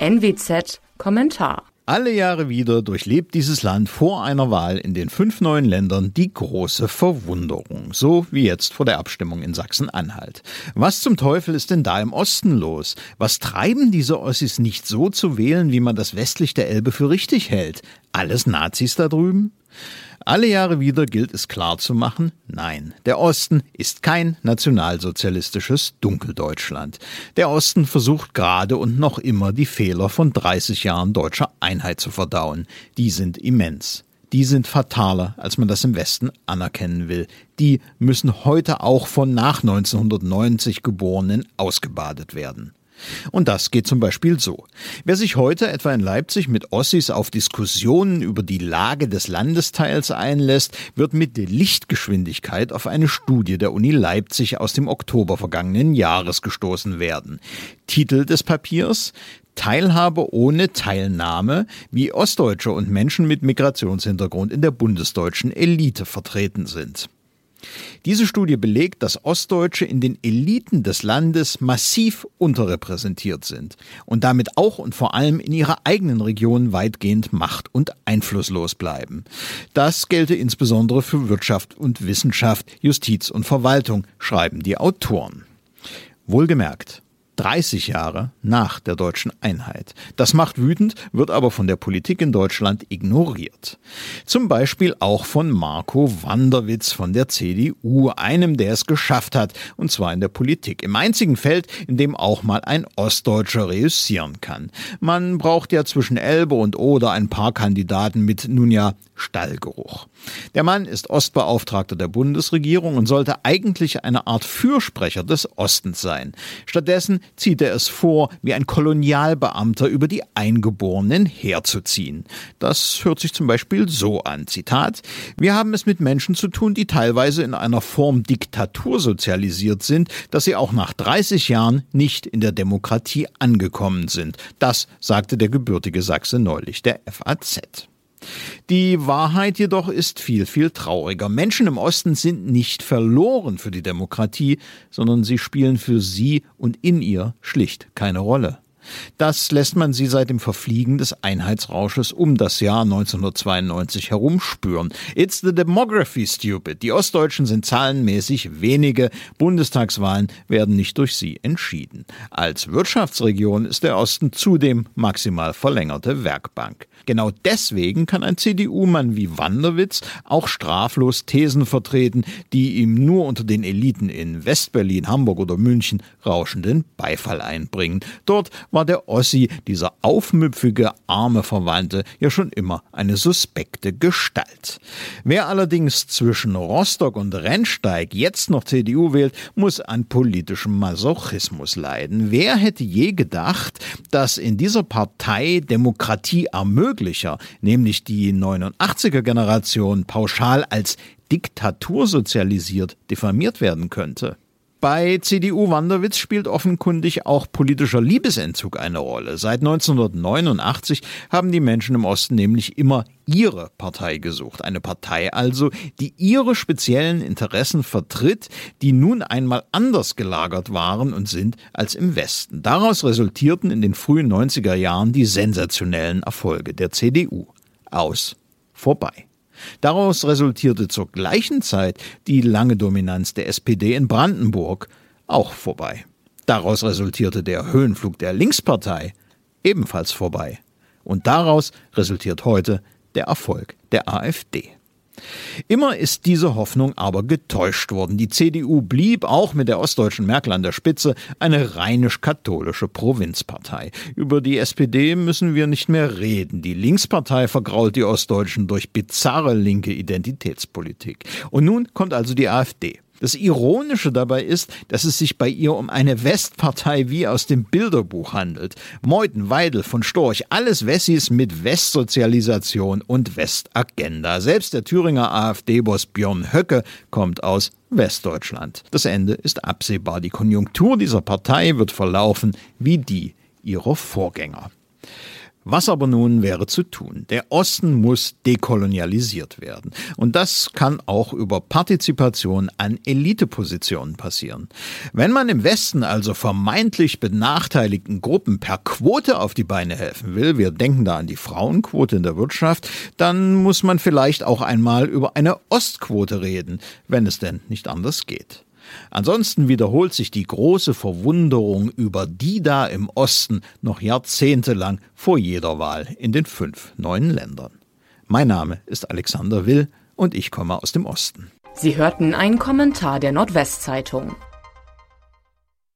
NWZ Kommentar alle Jahre wieder durchlebt dieses Land vor einer Wahl in den fünf neuen Ländern die große Verwunderung, so wie jetzt vor der Abstimmung in Sachsen-Anhalt. Was zum Teufel ist denn da im Osten los? Was treiben diese Ossis nicht so zu wählen, wie man das westlich der Elbe für richtig hält? Alles Nazis da drüben? Alle Jahre wieder gilt es klar zu machen, nein, der Osten ist kein nationalsozialistisches Dunkeldeutschland. Der Osten versucht gerade und noch immer die Fehler von 30 Jahren deutscher Einheit zu verdauen. Die sind immens. Die sind fataler, als man das im Westen anerkennen will. Die müssen heute auch von nach 1990 Geborenen ausgebadet werden. Und das geht zum Beispiel so. Wer sich heute etwa in Leipzig mit Ossis auf Diskussionen über die Lage des Landesteils einlässt, wird mit Lichtgeschwindigkeit auf eine Studie der Uni Leipzig aus dem Oktober vergangenen Jahres gestoßen werden. Titel des Papiers Teilhabe ohne Teilnahme, wie Ostdeutsche und Menschen mit Migrationshintergrund in der bundesdeutschen Elite vertreten sind. Diese Studie belegt, dass Ostdeutsche in den Eliten des Landes massiv unterrepräsentiert sind und damit auch und vor allem in ihrer eigenen Region weitgehend macht- und einflusslos bleiben. Das gelte insbesondere für Wirtschaft und Wissenschaft, Justiz und Verwaltung, schreiben die Autoren. Wohlgemerkt, 30 Jahre nach der deutschen Einheit. Das macht wütend, wird aber von der Politik in Deutschland ignoriert. Zum Beispiel auch von Marco Wanderwitz von der CDU, einem, der es geschafft hat, und zwar in der Politik. Im einzigen Feld, in dem auch mal ein Ostdeutscher reüssieren kann. Man braucht ja zwischen Elbe und Oder ein paar Kandidaten mit nun ja Stallgeruch. Der Mann ist Ostbeauftragter der Bundesregierung und sollte eigentlich eine Art Fürsprecher des Ostens sein. Stattdessen zieht er es vor, wie ein Kolonialbeamter über die Eingeborenen herzuziehen. Das hört sich zum Beispiel so an, Zitat, wir haben es mit Menschen zu tun, die teilweise in einer Form Diktatur sozialisiert sind, dass sie auch nach 30 Jahren nicht in der Demokratie angekommen sind. Das sagte der gebürtige Sachse neulich der FAZ. Die Wahrheit jedoch ist viel, viel trauriger. Menschen im Osten sind nicht verloren für die Demokratie, sondern sie spielen für sie und in ihr schlicht keine Rolle. Das lässt man sie seit dem Verfliegen des Einheitsrausches um das Jahr 1992 herumspüren. It's the demography, stupid. Die Ostdeutschen sind zahlenmäßig wenige. Bundestagswahlen werden nicht durch sie entschieden. Als Wirtschaftsregion ist der Osten zudem maximal verlängerte Werkbank. Genau deswegen kann ein CDU-Mann wie Wanderwitz auch straflos Thesen vertreten, die ihm nur unter den Eliten in Westberlin, Hamburg oder München rauschenden Beifall einbringen. Dort war der Ossi, dieser aufmüpfige, arme Verwandte, ja schon immer eine suspekte Gestalt. Wer allerdings zwischen Rostock und Rennsteig jetzt noch CDU wählt, muss an politischem Masochismus leiden. Wer hätte je gedacht, dass in dieser Partei Demokratie ermöglicher, nämlich die 89er Generation, pauschal als Diktatur sozialisiert diffamiert werden könnte? Bei CDU Wanderwitz spielt offenkundig auch politischer Liebesentzug eine Rolle. Seit 1989 haben die Menschen im Osten nämlich immer ihre Partei gesucht. Eine Partei also, die ihre speziellen Interessen vertritt, die nun einmal anders gelagert waren und sind als im Westen. Daraus resultierten in den frühen 90er Jahren die sensationellen Erfolge der CDU. Aus. Vorbei. Daraus resultierte zur gleichen Zeit die lange Dominanz der SPD in Brandenburg auch vorbei. Daraus resultierte der Höhenflug der Linkspartei ebenfalls vorbei. Und daraus resultiert heute der Erfolg der AfD. Immer ist diese Hoffnung aber getäuscht worden. Die CDU blieb auch mit der ostdeutschen Merkel an der Spitze eine rheinisch-katholische Provinzpartei. Über die SPD müssen wir nicht mehr reden. Die Linkspartei vergrault die Ostdeutschen durch bizarre linke Identitätspolitik. Und nun kommt also die AfD. Das Ironische dabei ist, dass es sich bei ihr um eine Westpartei wie aus dem Bilderbuch handelt. Meuthen, Weidel, von Storch, alles Wessis mit Westsozialisation und Westagenda. Selbst der Thüringer AfD-Boss Björn Höcke kommt aus Westdeutschland. Das Ende ist absehbar. Die Konjunktur dieser Partei wird verlaufen wie die ihrer Vorgänger. Was aber nun wäre zu tun? Der Osten muss dekolonialisiert werden. Und das kann auch über Partizipation an Elitepositionen passieren. Wenn man im Westen also vermeintlich benachteiligten Gruppen per Quote auf die Beine helfen will, wir denken da an die Frauenquote in der Wirtschaft, dann muss man vielleicht auch einmal über eine Ostquote reden, wenn es denn nicht anders geht. Ansonsten wiederholt sich die große Verwunderung über die da im Osten noch jahrzehntelang vor jeder Wahl in den fünf neuen Ländern. Mein Name ist Alexander Will und ich komme aus dem Osten. Sie hörten einen Kommentar der Nordwestzeitung.